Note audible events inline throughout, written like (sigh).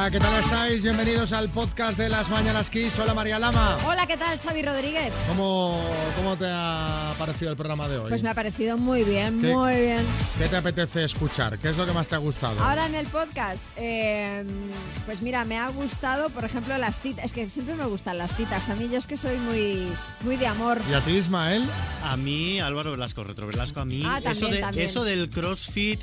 Hola, ¿qué tal estáis? Bienvenidos al podcast de las Mañanas Kiss. Hola, María Lama. Hola, ¿qué tal, Xavi Rodríguez? ¿Cómo, ¿Cómo te ha parecido el programa de hoy? Pues me ha parecido muy bien, ¿Qué? muy bien. ¿Qué te apetece escuchar? ¿Qué es lo que más te ha gustado? Ahora en el podcast, eh, pues mira, me ha gustado, por ejemplo, las citas. Es que siempre me gustan las citas. A mí yo es que soy muy, muy de amor. ¿Y a ti, Ismael? A mí, Álvaro Velasco, Retro Velasco, a mí Ah, también, eso, de, también. eso del CrossFit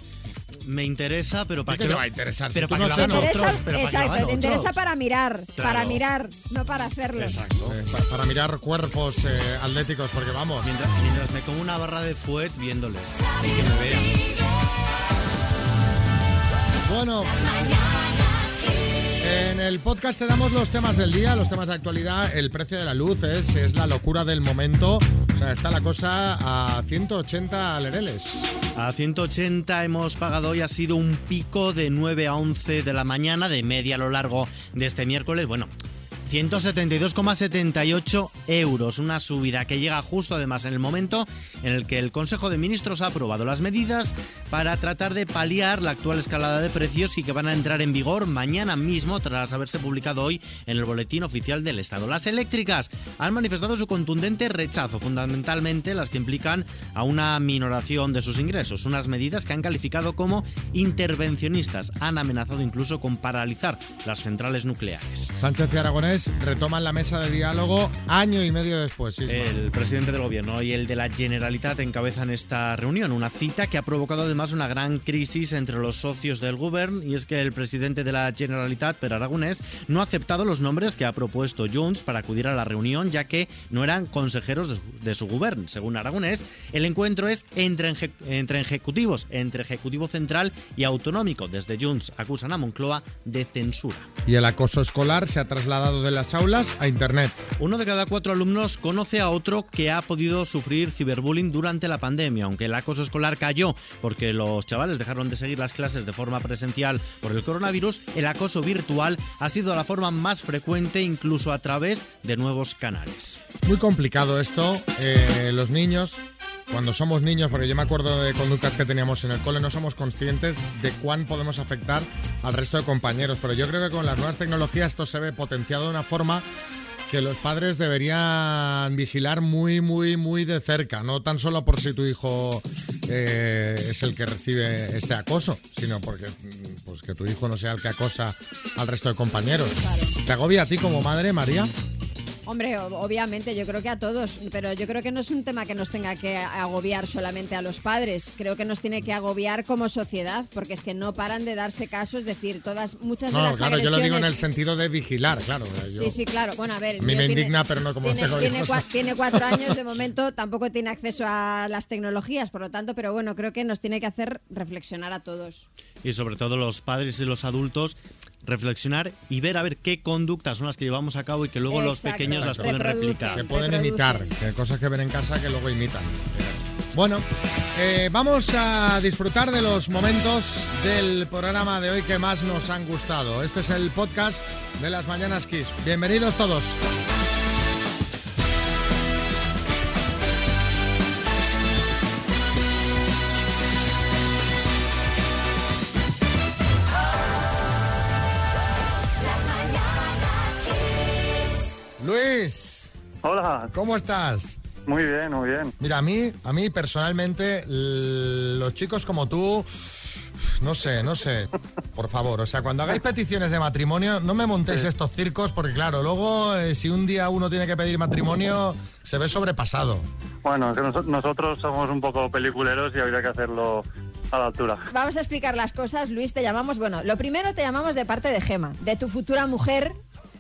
me interesa, pero para ¿Qué que te va a interesar? Pero para no que lo sabes- hagan Te interesa, otros, pero para que lo exacto, te interesa para mirar, para mirar, no para hacerlo. Exacto. Eh, pa- para mirar cuerpos eh, atléticos, porque vamos. Mientras, mientras me como una barra de fuet viéndoles y que me vean. Bueno, en el podcast te damos los temas del día, los temas de actualidad. El precio de la luz es, la locura del momento. O sea, está la cosa a 180 lereles. A 180 hemos pagado hoy, ha sido un pico de 9 a 11 de la mañana, de media a lo largo de este miércoles. Bueno. 172,78 euros, una subida que llega justo además en el momento en el que el Consejo de Ministros ha aprobado las medidas para tratar de paliar la actual escalada de precios y que van a entrar en vigor mañana mismo tras haberse publicado hoy en el Boletín Oficial del Estado. Las eléctricas han manifestado su contundente rechazo, fundamentalmente las que implican a una minoración de sus ingresos, unas medidas que han calificado como intervencionistas. Han amenazado incluso con paralizar las centrales nucleares. Sánchez y Aragonés retoman la mesa de diálogo año y medio después. El presidente del gobierno y el de la Generalitat encabezan esta reunión, una cita que ha provocado además una gran crisis entre los socios del gobierno y es que el presidente de la Generalitat, Per Aragonés, no ha aceptado los nombres que ha propuesto Junts para acudir a la reunión ya que no eran consejeros de su, de su gobierno. Según Aragonés, el encuentro es entre, entre ejecutivos, entre ejecutivo central y autonómico. Desde Junts acusan a Moncloa de censura. Y el acoso escolar se ha trasladado de las aulas a Internet. Uno de cada cuatro alumnos conoce a otro que ha podido sufrir ciberbullying durante la pandemia, aunque el acoso escolar cayó porque los chavales dejaron de seguir las clases de forma presencial por el coronavirus, el acoso virtual ha sido la forma más frecuente incluso a través de nuevos canales. Muy complicado esto. Eh, los niños, cuando somos niños, porque yo me acuerdo de conductas que teníamos en el cole, no somos conscientes de cuán podemos afectar al resto de compañeros. Pero yo creo que con las nuevas tecnologías esto se ve potenciado de una forma que los padres deberían vigilar muy, muy, muy de cerca. No tan solo por si tu hijo eh, es el que recibe este acoso, sino porque mm, pues que tu hijo no sea el que acosa al resto de compañeros. ¿Te agobia a ti como madre, María? Hombre, obviamente, yo creo que a todos, pero yo creo que no es un tema que nos tenga que agobiar solamente a los padres, creo que nos tiene que agobiar como sociedad, porque es que no paran de darse casos, es decir, todas, muchas de No, las claro, yo lo digo en el sentido de vigilar, claro. yo- Sí, sí, claro. Bueno, a ver. A mí me tiene- indigna, pero no como tiene, (laughs) tengo tiene, cua- tiene cuatro años, de momento tampoco tiene acceso a las tecnologías, por lo tanto, pero bueno, creo que nos tiene que hacer reflexionar a todos. Y sobre todo los padres y los adultos reflexionar y ver a ver qué conductas son las que llevamos a cabo y que luego los Exacto. pequeños las pueden replicar. que pueden imitar, que cosas que ven en casa que luego imitan. Bueno, eh, vamos a disfrutar de los momentos del programa de hoy que más nos han gustado. Este es el podcast de las Mañanas Kiss. Bienvenidos todos. Hola, ¿cómo estás? muy bien, muy bien. Mira, a mí, a mí personalmente, los chicos como tú, no sé, no sé, por favor, o sea, cuando hagáis peticiones de matrimonio, no me montéis estos circos, porque claro, luego eh, si un día uno tiene que pedir matrimonio, se ve sobrepasado. Bueno, que nos- nosotros somos un poco peliculeros y habría que hacerlo a la altura. Vamos a explicar las cosas, Luis, te llamamos, bueno, lo primero te llamamos de parte de Gema, de tu futura mujer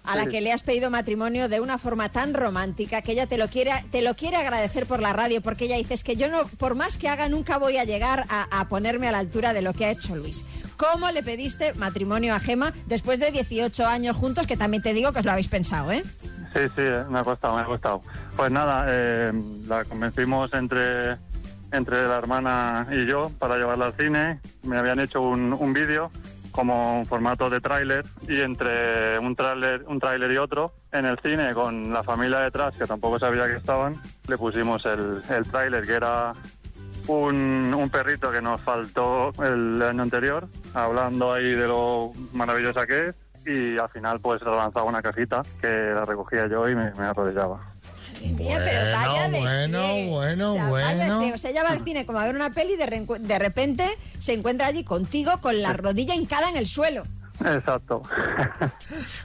a la que le has pedido matrimonio de una forma tan romántica que ella te lo quiere, te lo quiere agradecer por la radio, porque ella dice "Es que yo no, por más que haga, nunca voy a llegar a, a ponerme a la altura de lo que ha hecho Luis. ¿Cómo le pediste matrimonio a Gema después de 18 años juntos, que también te digo que os lo habéis pensado, ¿eh? Sí, sí, me ha costado, me ha costado. Pues nada, eh, la convencimos entre, entre la hermana y yo para llevarla al cine. Me habían hecho un, un vídeo como un formato de tráiler y entre un tráiler un tráiler y otro en el cine con la familia detrás que tampoco sabía que estaban le pusimos el, el tráiler que era un, un perrito que nos faltó el año anterior hablando ahí de lo maravillosa que es y al final pues lanzaba una cajita que la recogía yo y me, me arrodillaba. Pero Bueno, despliegue. bueno, o sea, bueno. O sea, ella va al cine como a ver una peli y de, repente se encuentra allí contigo con la rodilla hincada en el suelo. Exacto. (laughs)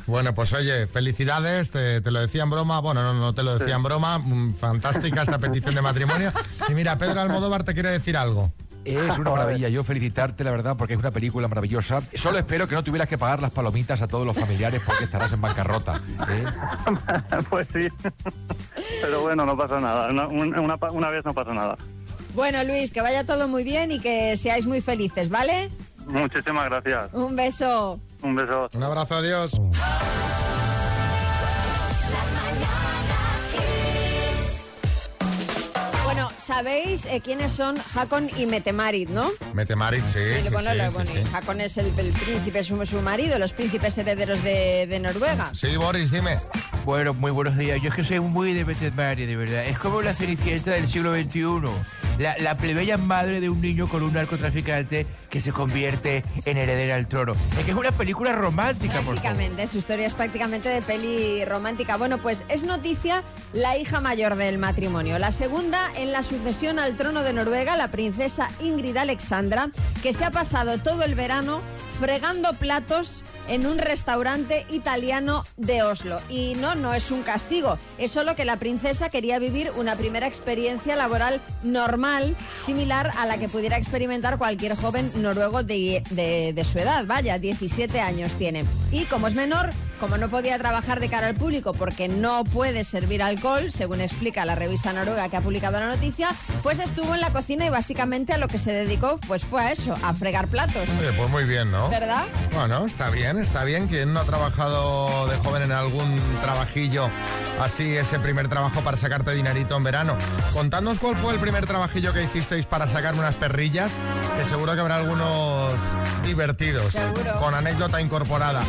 Bueno, pues oye, felicidades, te, te lo decía en broma, bueno, no, no te lo decía en broma, mm, fantástica esta petición de matrimonio. Y mira, Pedro Almodóvar te quiere decir algo. Es (laughs) una maravilla, yo felicitarte, la verdad, porque es una película maravillosa. Solo espero que no tuvieras que pagar las palomitas a todos los familiares porque estarás en bancarrota. ¿eh? (laughs) pues sí. Pero bueno, no pasa nada. Una, una, una vez no pasa nada. Bueno, Luis, que vaya todo muy bien y que seáis muy felices, ¿vale? Muchísimas gracias. Un beso. Un beso. Un abrazo, adiós. Sabéis eh, quiénes son Hakon y Metemarit, ¿no? Metemarit, sí, sí, sí, bueno, sí, lo- sí, bueno, sí. y Hakon es el, el príncipe, su, su marido, los príncipes herederos de, de Noruega. Sí, Boris, dime. Bueno, muy buenos días. Yo es que soy muy de veterinaria, de verdad. Es como la cenicienta del siglo XXI. La, la plebeya madre de un niño con un narcotraficante que se convierte en heredera al trono. Es que es una película romántica. Prácticamente, su historia es prácticamente de peli romántica. Bueno, pues es noticia la hija mayor del matrimonio. La segunda en la sucesión al trono de Noruega, la princesa Ingrid Alexandra, que se ha pasado todo el verano fregando platos en un restaurante italiano de Oslo. Y no, no es un castigo, es solo que la princesa quería vivir una primera experiencia laboral normal, similar a la que pudiera experimentar cualquier joven noruego de, de- de su edad. Vaya, 17 años tiene. Y como es menor, como no podía trabajar de cara al público porque no puede servir alcohol, según explica la revista noruega que ha publicado la noticia, pues estuvo en la cocina y básicamente a lo que se dedicó pues fue a eso, a fregar platos. Oye, pues muy bien, ¿no? ¿Verdad? Bueno, está bien, está bien. Quien no ha trabajado de joven en algún trabajillo así, ese primer trabajo para sacarte dinerito en verano. Contadnos cuál fue el primer trabajillo que hicisteis para sacarme unas perrillas, que seguro que habrá algunos divertidos. Seguro. Con anécdota incorporada.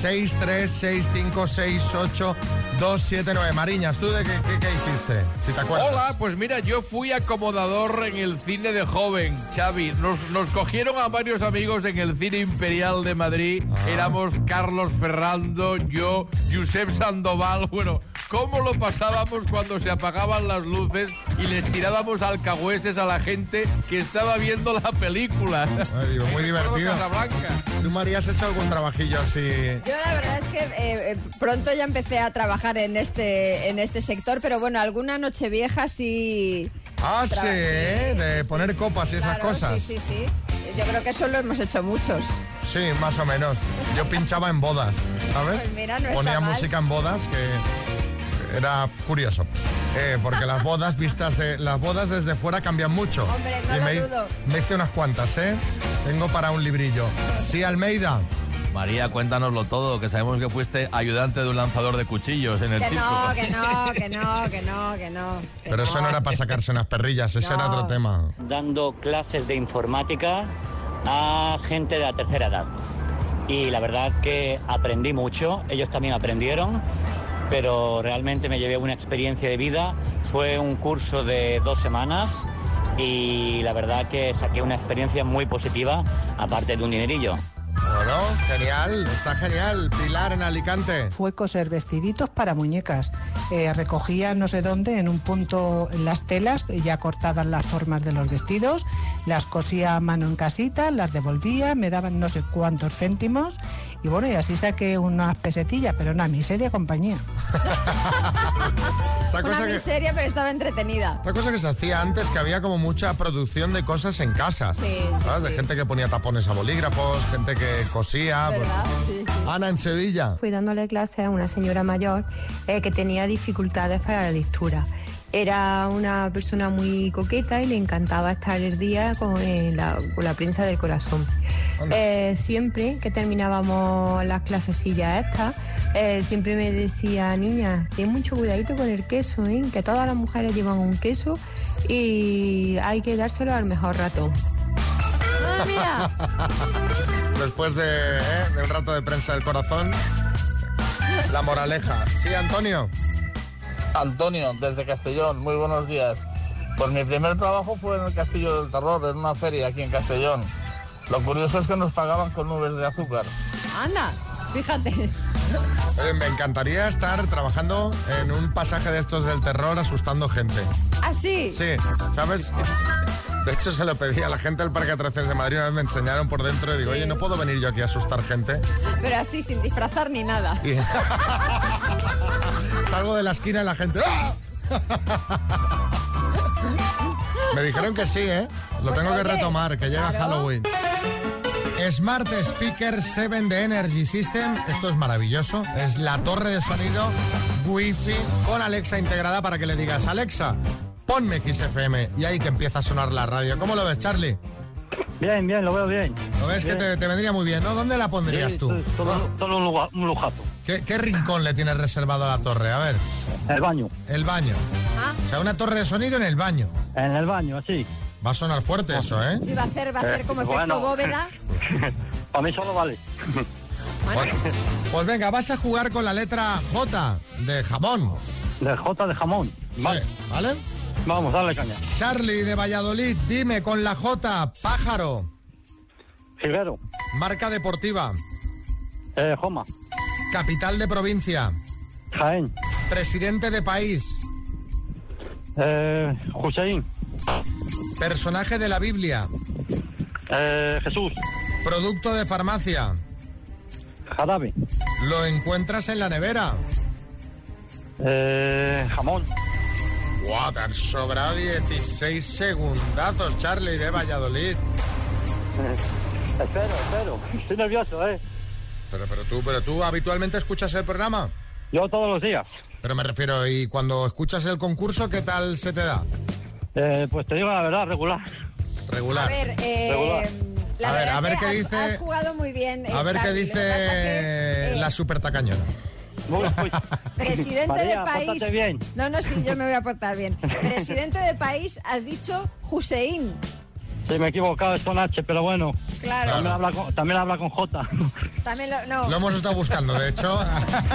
6, 3, 6, 5, 6, 8, 2, 7, 9. Mariñas, ¿tú de qué, qué- qué hiciste? Si te acuerdas. Hola, pues mira, yo fui acomodador en el cine de joven, Xavi. Nos, nos cogieron a varios amigos en el cine imperial de Madrid. Ah. Éramos Carlos Ferrando, yo, Josep Sandoval. Bueno, ¿cómo lo pasábamos cuando se apagaban las luces y les tirábamos alcahueses a la gente que estaba viendo la película? (laughs) Ay, digo, muy divertido. ¿Tú, María, has hecho algún trabajillo así? Yo la verdad es que eh, eh, pronto ya empecé a trabajar en este, en este sector, pero bueno, alguna noche vieja sí... Ah, sí, Tra- ¿eh? de sí. poner copas y esas Claro, cosas. Sí, sí, sí. Yo creo que eso lo hemos hecho muchos. Sí, más o menos. Yo pinchaba en bodas, ¿sabes? Pues mira, no está Ponía mal. música en bodas que era curioso. Eh, porque las bodas vistas de las bodas desde fuera cambian mucho. Hombre, no y lo me, dudo. me hice unas cuantas, ¿eh? Tengo para un librillo. Sí, Almeida. María, cuéntanoslo todo, que sabemos que fuiste ayudante de un lanzador de cuchillos en el Que circo. no, que no, (laughs) que no, que no, que no. que Pero eso no era para sacarse unas perrillas, ese era otro tema. dando clases de informática a gente de la tercera edad. Y la verdad que aprendí mucho, ellos también aprendieron, pero realmente me llevé una experiencia de vida. Fue un curso de dos semanas y la verdad que saqué una experiencia muy positiva, aparte de un dinerillo. Bueno, genial, está genial. Pilar en Alicante. fue coser vestiditos para muñecas. Eh, recogía no sé dónde, en un punto las telas ya cortadas las formas de los vestidos, las cosía a mano en casita, las devolvía, me daban no sé cuántos céntimos y bueno, y así saqué unas pesetillas, pero una miseria compañía. (laughs) Una cosa que, miseria, pero estaba entretenida. Esta cosa que se hacía antes, que había como mucha producción de cosas en casa. Sí, sí. De gente que ponía tapones a bolígrafos, gente que cosía. pues- ¿Verdad? Sí, sí. Ana en Sevilla. Fui dándole clase a una señora mayor eh, que tenía dificultades para la lectura. Era una persona muy coqueta y le encantaba estar el día con, eh, la, con la prensa del corazón. Eh, siempre que terminábamos las clasecillas estas, eh, siempre me decía, niña, ten mucho cuidadito con el queso, ¿eh? que todas las mujeres llevan un queso y hay que dárselo al mejor ratón. Ah, mira. Después de, ¿eh? de un rato de prensa del corazón, la moraleja. Sí, Antonio. Antonio, desde Castellón, muy buenos días. Pues mi primer trabajo fue en el Castillo del Terror, en una feria aquí en Castellón. Lo curioso es que nos pagaban con nubes de azúcar. Anda. Fíjate. Me encantaría estar trabajando en un pasaje de estos del terror asustando gente. Así. Sí, ¿sabes? De hecho, se lo pedí a la gente del Parque Atracciones de Madrid. Una vez me enseñaron por dentro y digo, oye, ¿no puedo venir yo aquí a asustar gente? Pero así, sin disfrazar ni nada. Y (laughs) salgo de la esquina y la gente... ¡ah! (laughs) Me dijeron que sí, ¿eh? Lo Pues tengo que retomar, que llega claro. Halloween. Smart Speaker 7 de Energy System. Esto es maravilloso. Es la torre de sonido Wi-Fi con Alexa integrada para que le digas, Alexa, ponme XFM. Y ahí que empieza a sonar la radio. ¿Cómo lo ves, Charlie? Bien, bien, lo veo bien. ¿Lo ves que te, te vendría muy bien, no? ¿Dónde la pondrías Sí, tú? Todo, todo un, lugar- un lujazo. ¿Qué, qué rincón le tienes reservado a la torre? A ver. El baño. El baño. Ah, O sea, una torre de sonido en el baño. En el baño, así. Va a sonar fuerte eso, ¿eh? sí, va a hacer, va a hacer Eh, como efecto bueno. bóveda. (laughs) Para mí solo vale. Bueno, pues venga, vas a jugar con la letra J de jamón. De J de jamón. Sí, Vale. Vamos, dale caña. Charlie de Valladolid, dime con la J, pájaro. Figuero. Marca deportiva. Eh, Joma. Capital de provincia. Jaén. Presidente de país. Eh, Hussein. Personaje de la Biblia. Eh, Jesús. Producto de farmacia. Jarabe. Lo encuentras en la nevera. Eh, jamón. Guau, te han sobrado 16 segundazos, Charlie de Valladolid. (laughs) espero, espero. Estoy nervioso, ¿eh? Pero, pero tú, pero tú habitualmente escuchas el programa. Yo todos los días. Pero me refiero, y cuando escuchas el concurso, ¿qué tal se te da? Eh, pues te digo la verdad, regular. Regular. A ver, eh, Regular. la A ver, a es ver que qué has, dice- has jugado muy bien. eh, A ver qué Charlie. Dice que, eh, la super tacañona. Uy. (laughs) Presidente María, de país. bien. No, no, sí, yo me voy a portar bien. (laughs) Presidente de país, has dicho Hussein. Sí, me he equivocado, es con H, pero bueno. Claro. También habla con, también habla con J. (laughs) También lo, no. Lo hemos estado buscando, de hecho.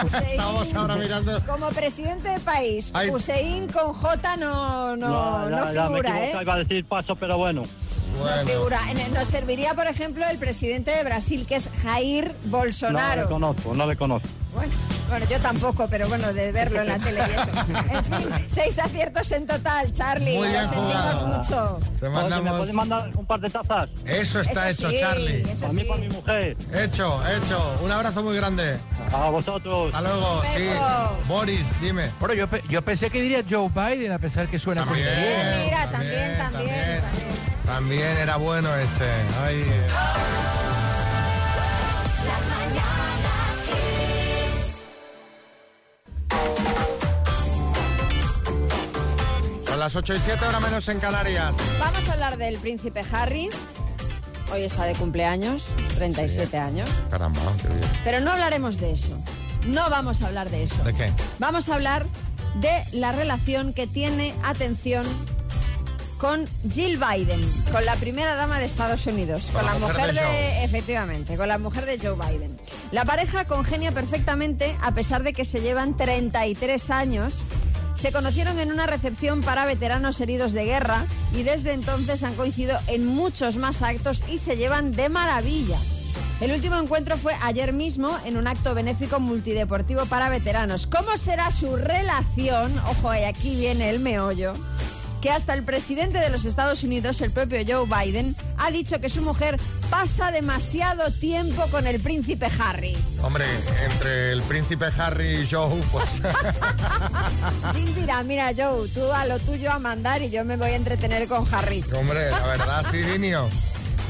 Hussein, Estamos ahora mirando. Como presidente de país, Ay. Hussein con J no, no, no, ya, ya, me he figura, equivocado, ¿eh? iba a decir paso, pero bueno. No Bueno, figura. En- Nos serviría, por ejemplo, el presidente de Brasil, que es Jair No le Bolsonaro. conozco, no le conozco. Bueno, bueno, yo tampoco, pero bueno, de verlo en la tele y eso. (laughs) En fin, seis aciertos en total, Charlie. Muy Lo sentimos jugado. mucho. te ¿Me puedes mandar un par de tazas? Eso está Eso hecho, sí, Charlie. eso Para mí, sí. para mi mujer. Hecho, hecho. Un abrazo muy grande. A vosotros. Hasta luego. Un Sí. beso. Boris, dime. Bueno, yo, pe- yo pensé que diría Joe Biden, a pesar que suena muy También. bien. Mira, también, también, también. También era bueno ese. Ay. Son las 8 y 7, ahora menos en Canarias. Vamos a hablar del príncipe Harry. Hoy está de cumpleaños, 37 años. Caramba, qué bien. Pero no hablaremos de eso. No vamos a hablar de eso. ¿De qué? Vamos a hablar de la relación que tiene, atención, con Jill Biden, con la primera dama de Estados Unidos, con, Con la la mujer mujer de efectivamente, con la mujer de Joe Biden. La pareja congenia perfectamente a pesar de que se llevan 33 años. Se conocieron en una recepción para veteranos heridos de guerra y desde entonces han coincidido en muchos más actos y se llevan de maravilla. El último encuentro fue ayer mismo en un acto benéfico multideportivo para veteranos. ¿Cómo será su relación? Ojo, y aquí viene el meollo. Que hasta el presidente de los Estados Unidos, el propio Joe Biden, ha dicho que su mujer pasa demasiado tiempo con el príncipe Harry. Hombre, entre el príncipe Harry y Joe, pues. (laughs) Dirá, mira Joe, tú a lo tuyo a mandar y yo me voy a entretener con Harry. Hombre, la verdad, sí, Dinio.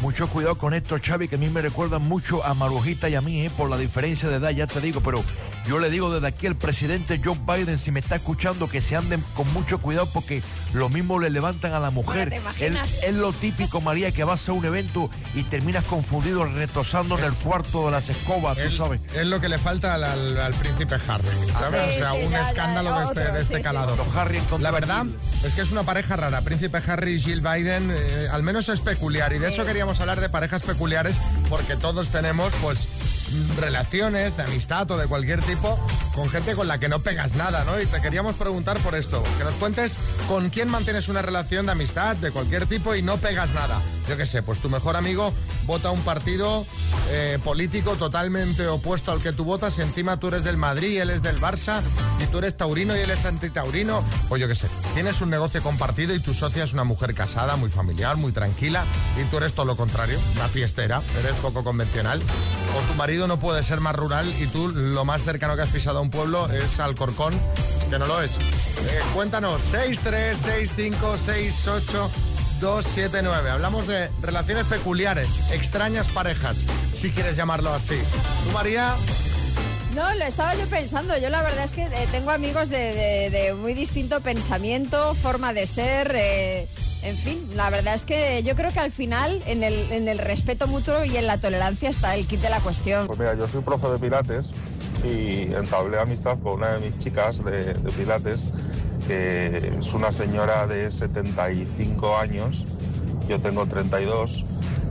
Mucho cuidado con esto, Xavi, que a mí me recuerdan mucho a Marujita y a mí, ¿eh? por la diferencia de edad, ya te digo, pero yo le digo desde aquí al presidente Joe Biden, si me está escuchando, que se anden con mucho cuidado porque lo mismo le levantan a la mujer. Es- lo típico, María, que vas a un evento y terminas confundido retosando en el cuarto de las escobas, tú Es, sabes. es lo que le falta al, al- al príncipe Harry, ¿sabes? Sí, o sea, sí, un ya, ya, escándalo de este, de este sí, sí, calado. Harry La verdad es que es una pareja rara. Príncipe Harry y Jill Biden, eh, al menos es peculiar. Y de eso queríamos hablar de parejas peculiares, porque todos tenemos, pues, relaciones de amistad o de cualquier tipo con gente con la que no pegas nada, ¿no? Y te queríamos preguntar por esto, que nos cuentes con quién mantienes una relación de amistad de cualquier tipo y no pegas nada. Yo qué sé, pues tu mejor amigo vota un partido eh, político totalmente opuesto al que tú votas y encima tú eres del Madrid y él es del Barça y tú eres taurino y él es antitaurino. O yo qué sé, tienes un negocio compartido y tu socia es una mujer casada, muy familiar, muy tranquila y tú eres todo lo contrario, una fiestera, eres poco convencional. O tu marido no puede ser más rural y tú lo más cercano que has pisado a un pueblo es Alcorcón, que no lo es. Eh, cuéntanos, 636568279. 279. Hablamos de relaciones peculiares, extrañas parejas, si quieres llamarlo así. ¿Tú, María? No, lo estaba yo pensando. Yo la verdad es que eh, tengo amigos de muy distinto pensamiento, forma de ser. eh, en fin, la verdad es que yo creo que al final en el, en el respeto mutuo y en la tolerancia está el kit de la cuestión. Pues mira, yo soy profe de pilates y entablé amistad con una de mis chicas de, de pilates, que es una señora de 75 años, yo tengo 32.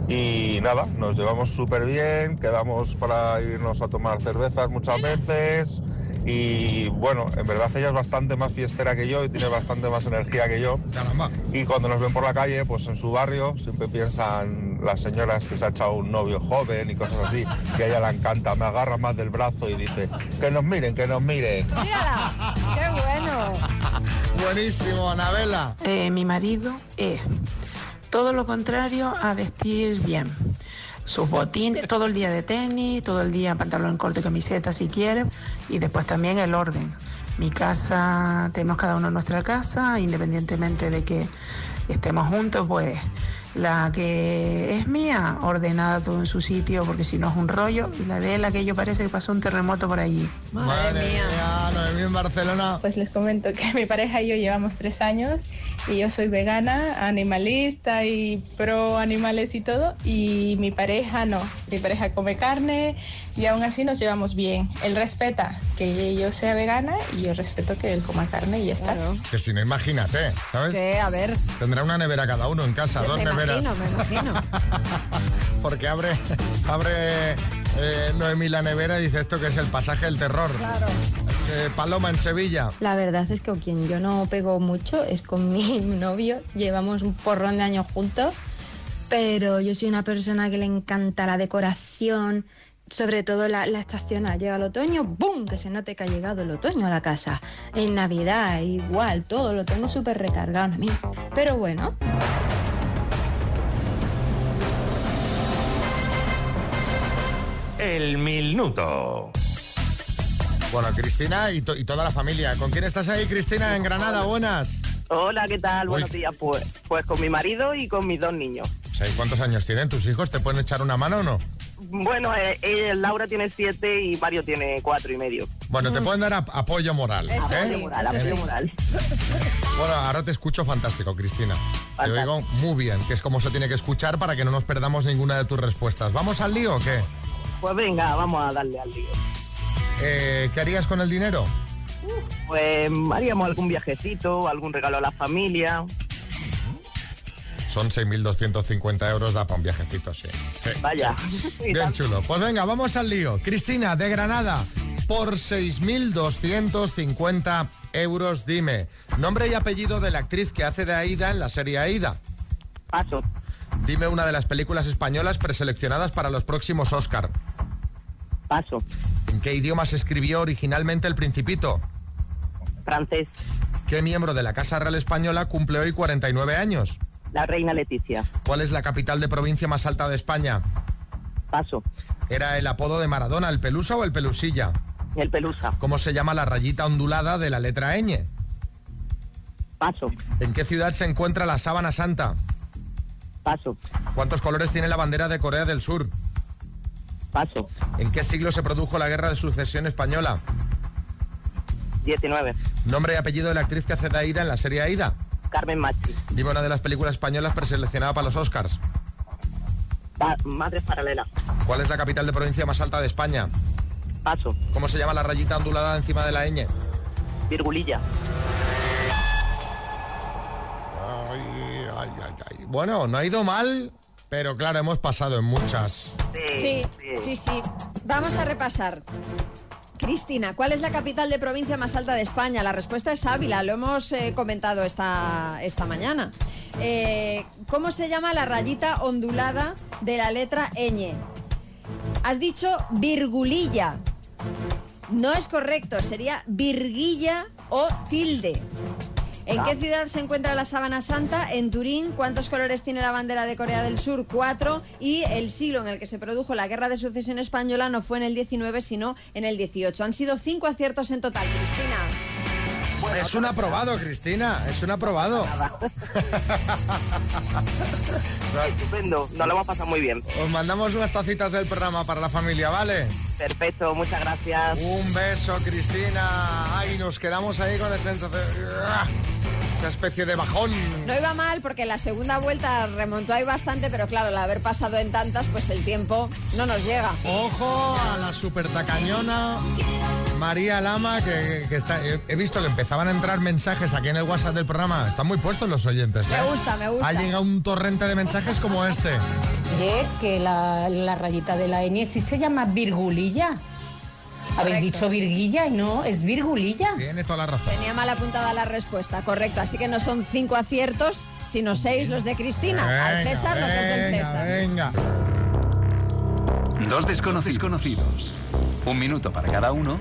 Y nada, nos llevamos súper bien, quedamos para irnos a tomar cervezas muchas veces y bueno, en verdad ella es bastante más fiestera que yo y tiene bastante más energía que yo. Y cuando nos ven por la calle, pues en su barrio siempre piensan las señoras que se ha echado un novio joven y cosas así, que a ella le encanta, me agarra más del brazo y dice, que nos miren, que nos miren. ¡Mírala! (laughs) ¡Qué bueno! Buenísimo, Anabela. Eh, mi marido es todo lo contrario a vestir bien. Sus botines, todo el día de tenis, todo el día pantalón corto y camiseta si quiere, y después también el orden. Mi casa, tenemos cada uno nuestra casa, independientemente de que estemos juntos, pues la que es mía, ordenada todo en su sitio, porque si no es un rollo, y la de él, aquello parece que pasó un terremoto por allí. Madre, mía, Noemí en Barcelona. Pues les comento que mi pareja y yo llevamos tres años y yo soy vegana, animalista y pro animales y todo y mi pareja no, mi pareja come carne y aún así nos llevamos bien. Él respeta que yo sea vegana y yo respeto que él coma carne y ya está. Que si no, imagínate, ¿sabes? Que, a ver, Tendrá una nevera cada uno en casa, me dos neveras. imagino, me imagino. (laughs) Porque abre, abre eh, Noemí la nevera y dice esto que es el pasaje del terror. Eh, Paloma en Sevilla. La verdad es que con quien yo no pego mucho es con mi (laughs) novio. Llevamos un porrón de años juntos, pero yo soy una persona que le encanta la decoración, sobre todo la, la estación. Llega el otoño, ¡boom! Que se note que ha llegado el otoño a la casa. En Navidad, igual, todo lo tengo súper recargado a mí. Pero bueno, El minuto. Bueno, Cristina y, to- y toda la familia. ¿Con quién estás ahí, Cristina, en Granada? Buenas. Hola, ¿qué tal? Uy. Buenos días. Pues, pues con mi marido y con mis dos niños. O sea, ¿y ¿Cuántos años tienen tus hijos? ¿Te pueden echar una mano o no? Bueno, eh, eh, Laura tiene siete y Mario tiene cuatro y medio. Bueno, te pueden dar ap- apoyo moral. Eso ¿eh? sí, moral, Sí. apoyo moral. (laughs) Bueno, ahora te escucho fantástico, Cristina. Te Fantástico. oigo muy bien, que es como se tiene que escuchar para que no nos perdamos ninguna de tus respuestas. ¿Vamos al lío o qué? Pues venga, vamos a darle al lío. Eh, ¿Qué harías con el dinero? Pues haríamos algún viajecito, algún regalo a la familia. Son 6.250 euros, da para un viajecito, sí. Sí. Vaya. (laughs) Bien chulo. Pues venga, vamos al lío. Cristina, de Granada, por 6.250 euros, dime. Nombre y apellido de la actriz que hace de Aida en la serie Aida. Paso. Dime una de las películas españolas preseleccionadas para los próximos Oscar. Paso. ¿En qué idioma se escribió originalmente El Principito? Francés. ¿Qué miembro de la Casa Real Española cumple hoy 49 años? La reina Leticia. ¿Cuál es la capital de provincia más alta de España? Paso. ¿Era el apodo de Maradona, el Pelusa o el Pelusilla? El Pelusa. ¿Cómo se llama la rayita ondulada de la letra ñ? Paso. ¿En qué ciudad se encuentra la Sábana Santa? Paso. ¿Cuántos colores tiene la bandera de Corea del Sur? Paso. ¿En qué siglo se produjo la Guerra de Sucesión Española? 19. ¿Nombre y apellido de la actriz que hace de Aida en la serie Aida? Carmen Machi. Dime una de las películas españolas preseleccionada para los Oscars. Pa- Madres paralelas. ¿Cuál es la capital de provincia más alta de España? Paso. ¿Cómo se llama la rayita ondulada encima de la ñ? Virgulilla. Ay, ay, ay, ay. Bueno, no ha ido mal, pero claro, hemos pasado en muchas. Sí, sí, sí. Vamos a repasar. Cristina, ¿cuál es la capital de provincia más alta de España? La respuesta es Ávila, lo hemos eh, comentado esta, esta mañana. Eh, ¿Cómo se llama la rayita ondulada de la letra ñ? Has dicho virgulilla. No es correcto, sería virguilla o tilde. ¿En qué ciudad se encuentra la Sábana Santa? En Turín. ¿Cuántos colores tiene la bandera de Corea del Sur? Cuatro. Y el siglo en el que se produjo la Guerra de Sucesión Española no fue en el 19, sino en el 18. Han sido cinco aciertos en total, Cristina. es un aprobado, Cristina. Es un aprobado. (laughs) Estupendo, nos lo hemos pasado muy bien. Os mandamos unas tacitas del programa para la familia, ¿vale? Perfecto, muchas gracias. Un beso, Cristina. Ay, nos quedamos ahí con esa sensación. Esa especie de bajón. No iba mal porque en la segunda vuelta remontó ahí bastante, pero claro, al haber pasado en tantas, pues el tiempo no nos llega. Ojo a la super tacañona María Lama, que, que está. He, visto que empezaban a entrar mensajes aquí en el WhatsApp del programa. Están muy puestos los oyentes. ¿eh? Me gusta, me gusta. Ha llegado un torrente de mensajes como este. Oye, que la, la rayita de la N sí se llama virgulilla. Habéis dicho virguilla y no, es virgulilla. Tiene toda la razón. Tenía mal apuntada la respuesta, correcto. Así que no son cinco aciertos, sino seis los de Cristina. Al Venga, César lo que es del venga, César. Venga. Dos desconocidos conocidos. Un minuto para cada uno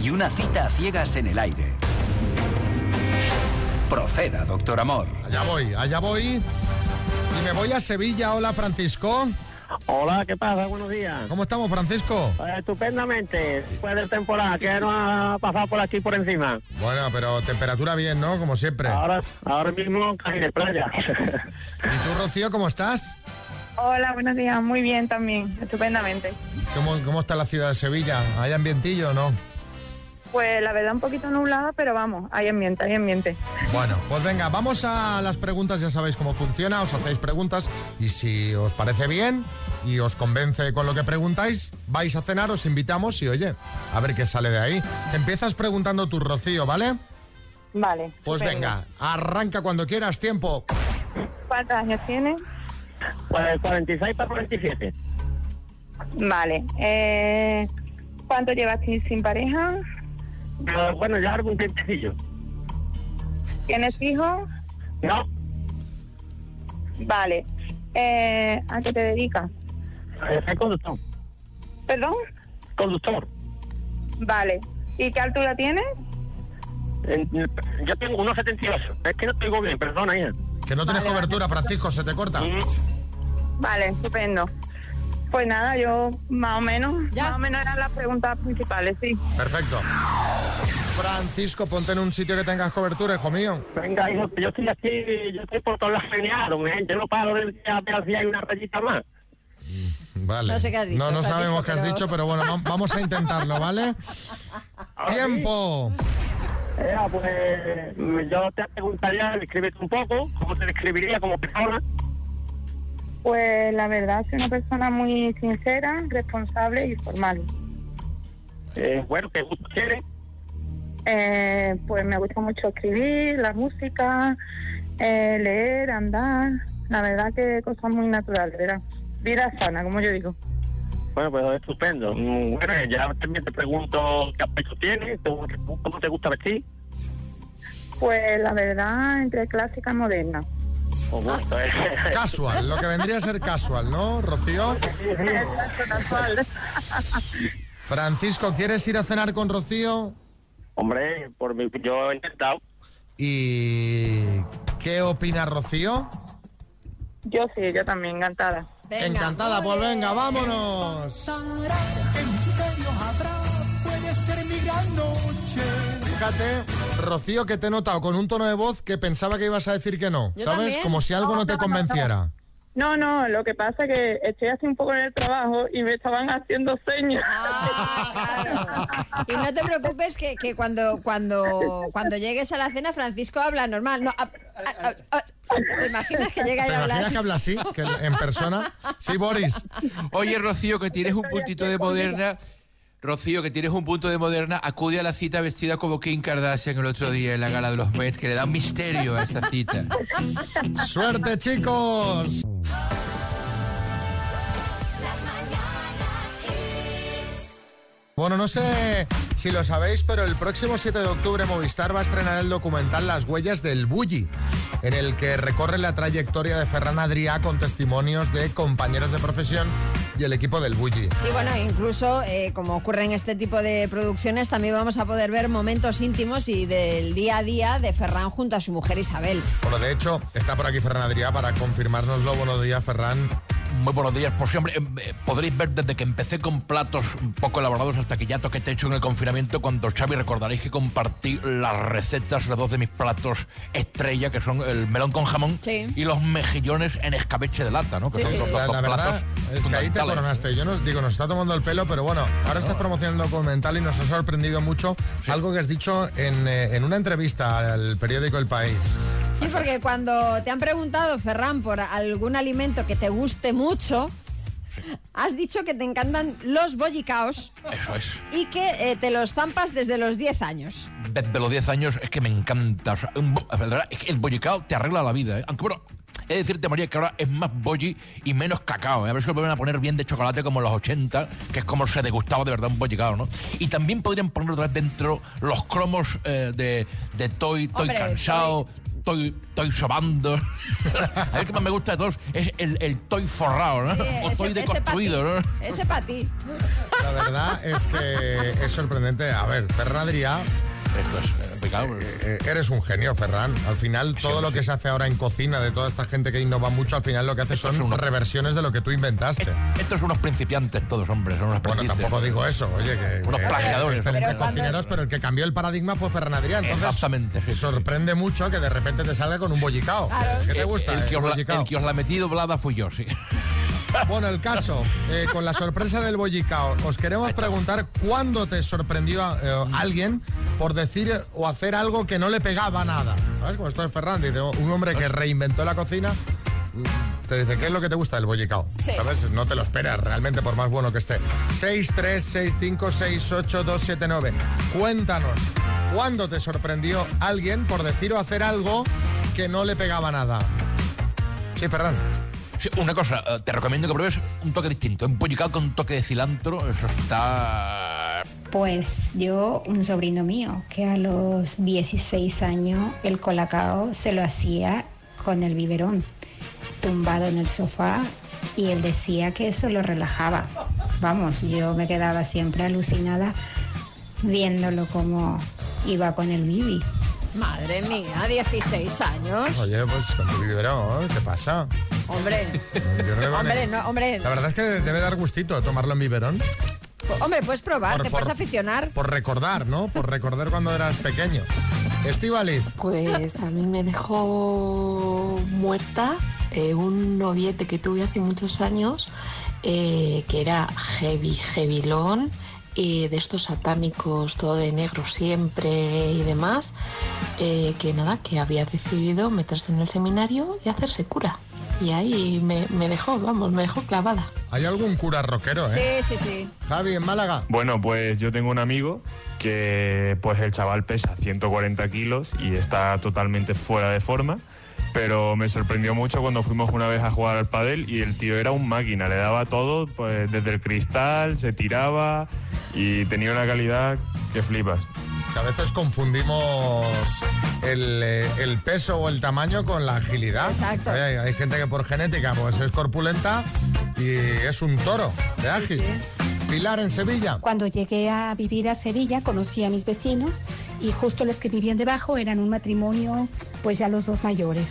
y una cita a ciegas en el aire. Proceda, doctor Amor. Allá voy, allá voy. Y me voy a Sevilla. Hola, Francisco. Hola, ¿qué pasa? Buenos días. ¿Cómo estamos, Francisco? Pues estupendamente, después de temporada, que no ha pasado por aquí por encima. Bueno, pero temperatura bien, ¿no? Como siempre. Ahora, ahora mismo casi de playa. (laughs) ¿Y tú, Rocío, cómo estás? Hola, buenos días. Muy bien también, estupendamente. ¿Cómo, cómo está la ciudad de Sevilla? ¿Hay ambientillo o no? Pues la verdad un poquito nublada, pero vamos, hay ambiente, hay ambiente. Bueno, pues venga, vamos a las preguntas, ya sabéis cómo funciona, os hacéis preguntas y si os parece bien y os convence con lo que preguntáis, vais a cenar, os invitamos y oye, a ver qué sale de ahí. Empiezas preguntando tu Rocío, ¿vale? Vale. Pues venga, arranca cuando quieras, tiempo. ¿Cuántos años tiene? Pues 46 para 47. Vale. Eh, ¿Cuánto llevas sin, sin pareja? Pero, bueno, ya algún tiempecillo. ¿Tienes hijos? No, Vale. Eh, ¿A qué te dedicas? eh, soy conductor. ¿Perdón? Conductor. Vale. ¿Y qué altura tienes? En- Yo tengo 1,78. Es que no tengo bien, perdona, hija. Que no tienes Vale, cobertura, Francisco, se te corta. Vale, estupendo. Pues nada, yo más o menos, más o menos eran las preguntas principales, sí. Perfecto. Francisco, ponte en un sitio que tengas cobertura, hijo mío. Venga, hijo, yo estoy aquí, yo estoy por todas las ¿eh? Yo no paro de ver si hay una rayita más. Vale. No sé qué has dicho, No, no Francisco, sabemos qué has pero- dicho, pero bueno, vam- vamos a intentarlo, ¿vale? (laughs) ¡Tiempo! Eh, pues yo te preguntaría, descríbete un poco, cómo te describiría como persona. Pues la verdad, soy una persona muy sincera, responsable y formal. Eh, bueno, ¿qué gusto tienes? Eh, pues me gusta mucho escribir, la música, eh, leer, andar. La verdad que cosas muy naturales, ¿verdad? Vida sana, como yo digo. Bueno, pues estupendo. Mm, Bueno, ya también te pregunto qué aspecto tienes, cómo te- gusta vestir. Pues la verdad, entre clásica y moderna. Gusto, ¿eh? (laughs) Casual, lo que vendría a ser casual, ¿no, Rocío? Francisco, ¿quieres ir a cenar con Rocío? Hombre, por mi, yo he intentado. ¿Y qué opina Rocío? Yo sí, yo también, encantada. Encantada, pues venga, vámonos. ¿Qué misterio habrá? Puede ser mi gran noche. Fíjate, Rocío, que te he notado con un tono de voz que pensaba que ibas a decir que no, Yo ¿sabes? también. Como si algo no, No, te no, no, convenciera. No, no, lo que pasa es que estoy así un poco en el trabajo y me estaban haciendo señas. Y no te preocupes que, que cuando, cuando, cuando llegues a la cena, Francisco habla normal. No, a- a- a- a- ¿Te imaginas que llega y ¿Te habla imaginas así? que habla así, que en persona? Sí, Boris. Oye, Rocío, que tienes un puntito de moderna. Rocío, que tienes un punto de moderna, acude a la cita vestida como Kim Kardashian el otro día en la gala de los Met, que le da un misterio a esta cita. ¡Suerte, chicos! Bueno, no sé si lo sabéis, pero el próximo 7 de octubre Movistar va a estrenar el documental Las huellas del Bulli, en el que recorre la trayectoria de Ferran Adrià con testimonios de compañeros de profesión y el equipo del Bulli. Sí, bueno, incluso eh, como ocurre en este tipo de producciones, también vamos a poder ver momentos íntimos y del día a día de Ferran junto a su mujer Isabel. Bueno, de hecho, está por aquí Ferran Adrià para confirmárnoslo. Buenos días, Ferran. Muy buenos días. Por siempre eh, podréis ver desde que empecé con platos un poco elaborados hasta que ya toqué techo en el confinamiento. Cuando Xavi recordaréis que compartí las recetas de dos de mis platos estrella, que son el melón con jamón Sí. y los mejillones en escabeche de lata, ¿no? Que son los, los La, dos la verdad platos es que ahí te coronaste. Yo nos digo, nos está tomando el pelo, pero bueno, ahora estás promocionando el documental y nos ha sorprendido mucho algo que has dicho en, eh, en una entrevista al periódico El País. Sí, porque cuando te han preguntado, Ferran, por algún alimento que te guste mucho, has dicho que te encantan los bollicaos Eso es. y que eh, te los zampas desde los 10 años. Desde los 10 años es que me encanta. O sea, bo- es que el bollicao te arregla la vida, ¿eh? Aunque bueno, he de decirte, María, que ahora es más bolli y menos cacao. ¿eh? A ver si lo vuelven a poner bien de chocolate como en los 80, que es como se degustaba de verdad un bollicao, ¿no? Y también podrían poner otra vez dentro los cromos eh, de, de Toy, Toy Hombre, cansado. Estoy, estoy sobando. (laughs) A ver qué más me gusta de todos es el, el toy forrado, ¿no? Sí, o ese- toy deconstruido, ¿no? Ese para ti. La verdad es que es sorprendente. A ver, Ferran Adrià. Esto es eh, eres un genio, Ferran. Al final, todo lo que se hace ahora en cocina de toda esta gente que innova mucho, al final lo que hace son reversiones de lo que tú inventaste. Estos son unos principiantes todos, hombres. Son unos Bueno, tampoco digo eso, oye, que Unos plagiadores. excelentes Pero cuando- cocineros, pero el que cambió el paradigma fue Ferran Adrià. Entonces, Exactamente, sí, sí, sorprende mucho que de repente te salga con un bollicao. ¿Qué te El- gusta? El, que os la, el que os la metí doblada fui yo, sí. Bueno, el caso, eh, con la sorpresa del bollicao, os queremos preguntar cuándo te sorprendió eh, alguien por decir o hacer algo que no le pegaba nada. ¿Sabes? Como esto de Ferran, dice, un hombre que reinventó la cocina, mm, te dice, ¿qué es lo que te gusta del bollicao? ¿Sabes? No te lo esperas realmente, por más bueno que esté. 636568279. Cuéntanos, ¿cuándo te sorprendió alguien por decir o hacer algo que no le pegaba nada? Sí, Ferran. Una cosa, eh, te recomiendo que pruebes un toque distinto. Un pollicao con un toque de cilantro, eso está... Pues yo, un sobrino mío, que a los 16 años el colacao se lo hacía con el biberón, tumbado en el sofá, y él decía que eso lo relajaba. Vamos, yo me quedaba siempre alucinada viéndolo como iba con el bibi. Madre mía, 16 años. Oye, pues con tu biberón, ¿qué pasa? Hombre, hombre, el- no, hombre. La verdad es que debe dar gustito tomarlo en biberón. Hombre, puedes probar, Por- te por- puedes aficionar. Por recordar, ¿no? Por recordar cuando eras pequeño. Estivaliz. Pues a mí me dejó muerta eh, un noviete que tuve hace muchos años eh, que era heavy, heavylón, de estos satánicos, todo de negro siempre y demás, eh, que nada, que había decidido meterse en el seminario y hacerse cura. Y ahí me, me dejó, vamos, me dejó clavada. Hay algún cura rockero, ¿eh? Sí, sí, sí. Javi, en Málaga. Bueno, pues yo tengo un amigo que pues el chaval pesa 140 kilos y está totalmente fuera de forma, pero me sorprendió mucho cuando fuimos una vez a jugar al pádel y el tío era un máquina, le daba todo, pues desde el cristal, se tiraba y tenía una calidad que flipas. A veces confundimos el, eh, el peso o el tamaño con la agilidad. Exacto. Hay, hay gente que por genética pues es corpulenta y es un toro de ágil. Pilar en Sevilla. Cuando llegué a vivir a Sevilla conocí a mis vecinos y justo los que vivían debajo eran un matrimonio, pues ya los dos mayores.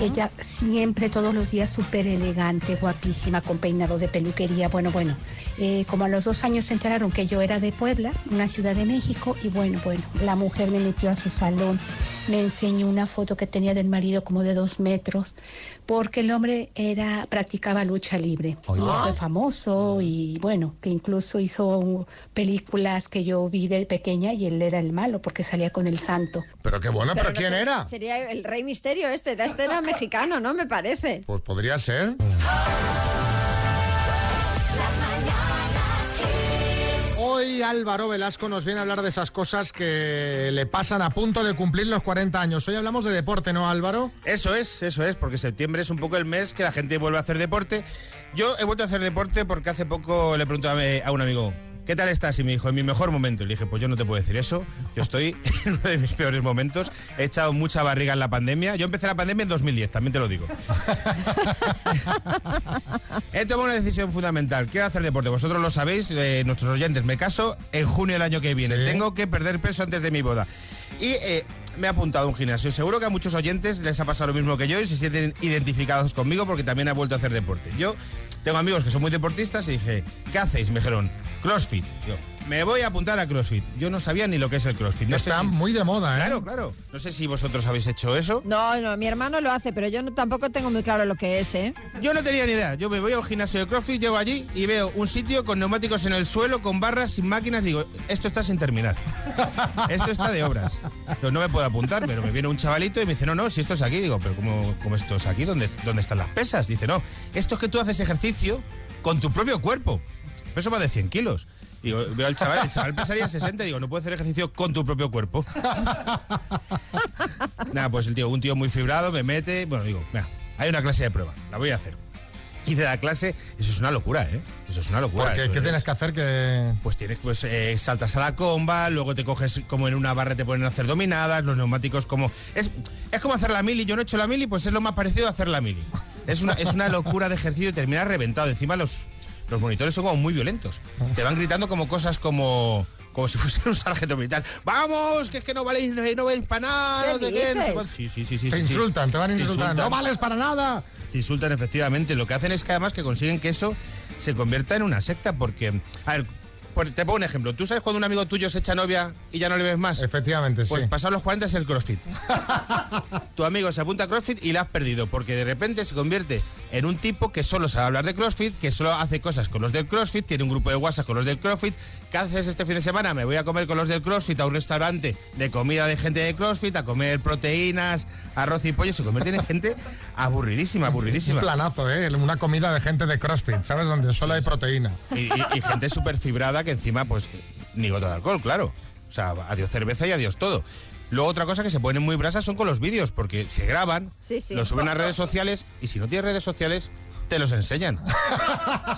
Ella siempre, todos los días, súper elegante, guapísima, con peinado de peluquería. Bueno, bueno, eh, como a los dos años se enteraron que yo era de Puebla, una ciudad de México, y bueno, bueno, la mujer me metió a su salón, me enseñó una foto que tenía del marido como de dos metros, porque el hombre era practicaba lucha libre. Y fue famoso y bueno, que incluso hizo películas que yo vi de pequeña y él era el malo porque salía con el santo. Pero qué bueno, pero, no ¿quién sé, era? Sería el rey misterio este. Este era mexicano, ¿no? Me parece. Pues podría ser. Hoy Álvaro Velasco nos viene a hablar de esas cosas que le pasan a punto de cumplir los 40 años. Hoy hablamos de deporte, ¿no, Álvaro? Eso es, eso es, porque septiembre es un poco el mes que la gente vuelve a hacer deporte. Yo he vuelto a hacer deporte porque hace poco le pregunté a, un amigo, ¿qué tal estás? Y me dijo, en mi mejor momento. Y le dije, pues yo no te puedo decir eso. Yo estoy (laughs) en uno de mis peores momentos. He echado mucha barriga en la pandemia. Yo empecé la pandemia en 2010, también te lo digo. (laughs) He tomado una decisión fundamental. Quiero hacer deporte. Vosotros lo sabéis, eh, nuestros oyentes. Me caso en junio del año que viene. Sí. Tengo que perder peso antes de mi boda. Y eh, me he apuntado a un gimnasio. Seguro que a muchos oyentes les ha pasado lo mismo que yo y se sienten identificados conmigo porque también he vuelto a hacer deporte. Yo tengo amigos que son muy deportistas y dije, ¿qué hacéis? Me dijeron, CrossFit. Yo, me voy a apuntar a CrossFit. Yo no sabía ni lo que es el CrossFit. No sé Está si- muy de moda, ¿eh? Claro, claro. No sé si vosotros habéis hecho eso. No, no, mi hermano lo hace, pero yo no, tampoco tengo muy claro lo que es, ¿eh? Yo no tenía ni idea. Yo me voy a un gimnasio de CrossFit, llego allí y veo un sitio con neumáticos en el suelo, con barras, sin máquinas. Digo, esto está sin terminar. (laughs) Esto está de obras. Pero no me puedo apuntar, pero me viene un chavalito y me dice, no, no, si esto es aquí. Digo, pero ¿cómo, cómo esto es aquí? ¿Dónde, ¿Dónde están las pesas? Dice, no, esto es que tú haces ejercicio con tu propio cuerpo. Peso más de 100 kilos. Digo, veo al chaval, el chaval pesaría 60, digo, no puedo hacer ejercicio con tu propio cuerpo. (laughs) Nada, pues el tío, un tío muy fibrado, me mete, bueno, digo, mira, hay una clase de prueba, la voy a hacer. Hice la clase, eso es una locura, ¿eh? Eso es una locura. Porque, ¿Qué es- tienes que hacer que...? Pues tienes, pues eh, saltas a la comba, luego te coges como en una barra, te ponen a hacer dominadas, los neumáticos como... Es, es como hacer la mili, yo no he hecho la mili, pues es lo más parecido a hacer la mili. Es una, es una locura de ejercicio y terminas reventado. Encima los, los monitores son como muy violentos. Te van gritando como cosas como... Como si (laughs) fuese un sargento militar. ¡Vamos! Que es que no valéis, no valéis para nada. ¿Qué no sé qué, no sé dices? cuánto". Sí, sí, sí, sí. Te sí, sí. insultan, te van a Te insultar. insultan. ¡No vales para nada! Te insultan efectivamente. Lo que hacen es que además que consiguen que eso se convierta en una secta. Porque, a ver, te pongo un ejemplo. ¿Tú sabes cuando un amigo tuyo se echa novia y ya no le ves más? Efectivamente, Pues sí. pasar los 40 es el CrossFit. (laughs) tu amigo se apunta a CrossFit y la has perdido, porque de repente se convierte en un tipo que solo sabe hablar de CrossFit, que solo hace cosas con los del CrossFit, tiene un grupo de WhatsApp con los del CrossFit. ¿Qué haces este fin de semana? Me voy a comer con los del CrossFit a un restaurante de comida de gente de CrossFit, a comer proteínas, arroz y pollo. Se convierten en gente (laughs) aburridísima, aburridísima. Un planazo, ¿eh? Una comida de gente de CrossFit, ¿sabes? Donde solo hay proteína. Y, y- y gente súper fibrada que encima, pues, ni gota de alcohol, claro. O sea, adiós cerveza y adiós todo. Luego otra cosa que se ponen muy brasas son con los vídeos, porque se graban, Sí, sí. los suben a redes (laughs) sociales y si no tienes redes sociales, te los enseñan.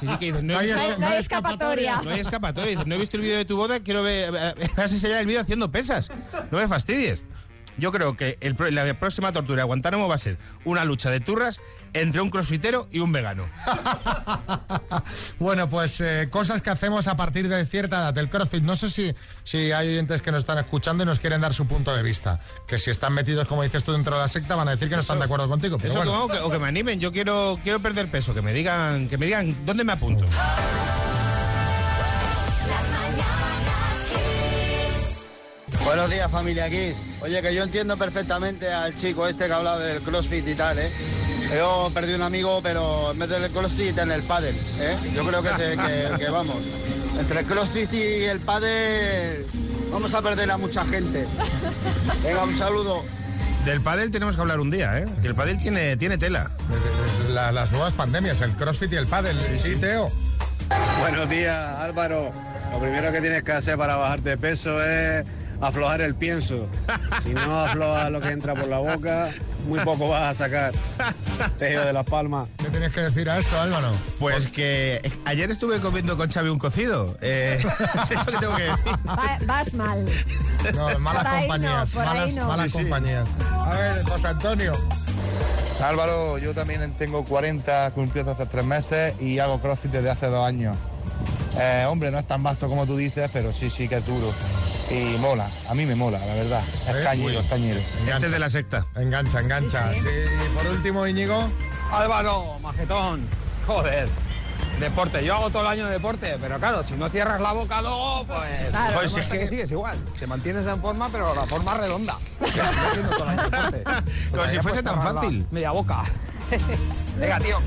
Sí, sí, que dices, (laughs) no, hay No hay, no hay escapatoria. no hay escapatoria. Dices, no he visto el vídeo de tu boda, quiero ver, eh, me vas a enseñar el vídeo haciendo pesas. No me fastidies. Yo creo que el la próxima tortura de Guantánamo va a ser una lucha de turras entre un crossfitero y un vegano. (laughs) Bueno, pues eh, cosas que hacemos a partir de cierta edad. El CrossFit, no sé si, si hay oyentes que nos están escuchando y nos quieren dar su punto de vista. Que si están metidos, como dices tú, dentro de la secta, van a decir que no están de acuerdo contigo. Pero Eso bueno. que, o que me animen, yo quiero, quiero perder peso, que me digan, que me digan dónde me apunto. Buenos días familia Kiss. Oye, que yo entiendo perfectamente al chico este que ha hablado del CrossFit y tal, ¿eh? Yo perdí un amigo, pero en vez del CrossFit en el pádel, ¿eh? Yo creo que, se- que- que vamos, entre el CrossFit y el pádel vamos a perder a mucha gente. Venga, un saludo. Del pádel tenemos que hablar un día, ¿eh? Que el pádel tiene, tiene tela. La- las nuevas pandemias, el CrossFit y el pádel. Sí, Teo. Buenos días, Álvaro. Lo primero que tienes que hacer para bajarte de peso es aflojar el pienso. (laughs) Si no aflojas lo que entra por la boca, muy poco vas a sacar. Tejo de las palmas. ¿Qué tienes que decir a esto, Álvaro? Pues que ayer estuve comiendo con Xavi un cocido. Eh, (laughs) es lo que tengo que decir. Va- vas mal. No, malas Por ahí no, compañías. malas no. malas Sí, sí. compañías. A ver, José Antonio. Álvaro, yo también tengo 40 cumplidos hace tres meses y hago CrossFit desde hace dos años. Eh, hombre, no es tan vasto como tú dices, pero sí, sí que es duro. Y mola, a mí me mola, la verdad. Es cañero, es cañero. Este es de la secta. Engancha, engancha. Sí, Sí, sí. y por último, Íñigo. Álvaro, majetón. Joder. Deporte, yo hago todo el año deporte, pero claro, si no cierras la boca luego, pues. Claro. Si es que- sigues igual. Te mantienes en forma, pero la forma redonda. (laughs) Yo haciendo todo el año deporte. Como si Todavía fuese tan fácil. Media boca. (laughs) Venga, tío.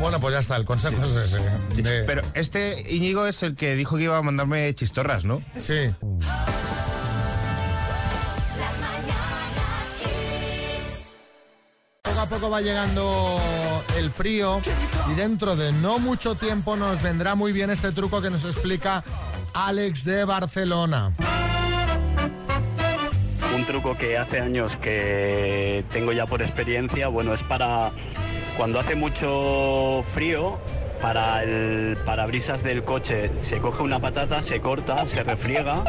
Bueno, pues ya está, el consejo es ese. de- Pero este Íñigo es el que dijo que iba a mandarme chistorras, ¿no? Sí. Poco a poco va llegando el frío y dentro de no mucho tiempo nos vendrá muy bien este truco que nos explica Alex de Barcelona. Un truco que hace años que tengo ya por experiencia, bueno, es para cuando hace mucho frío, para el parabrisas del coche se coge una patata, se corta, se refriega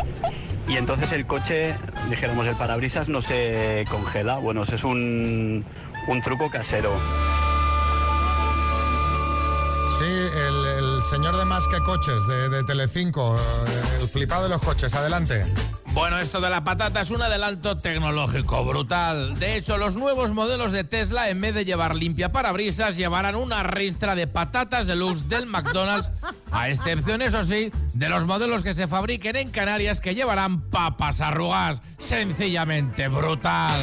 y entonces el coche, dijéramos, el parabrisas no se congela. Bueno, eso es un, un truco casero. Sí, el, señor de más que coches de, de Telecinco, el flipado de los coches, adelante. Bueno, esto de la patata es un adelanto tecnológico brutal. De hecho, los nuevos modelos de Tesla, en vez de llevar limpia parabrisas, llevarán una ristra de patatas deluxe del McDonald's, a excepción, eso sí, de los modelos que se fabriquen en Canarias que llevarán papas arrugas. Sencillamente brutal.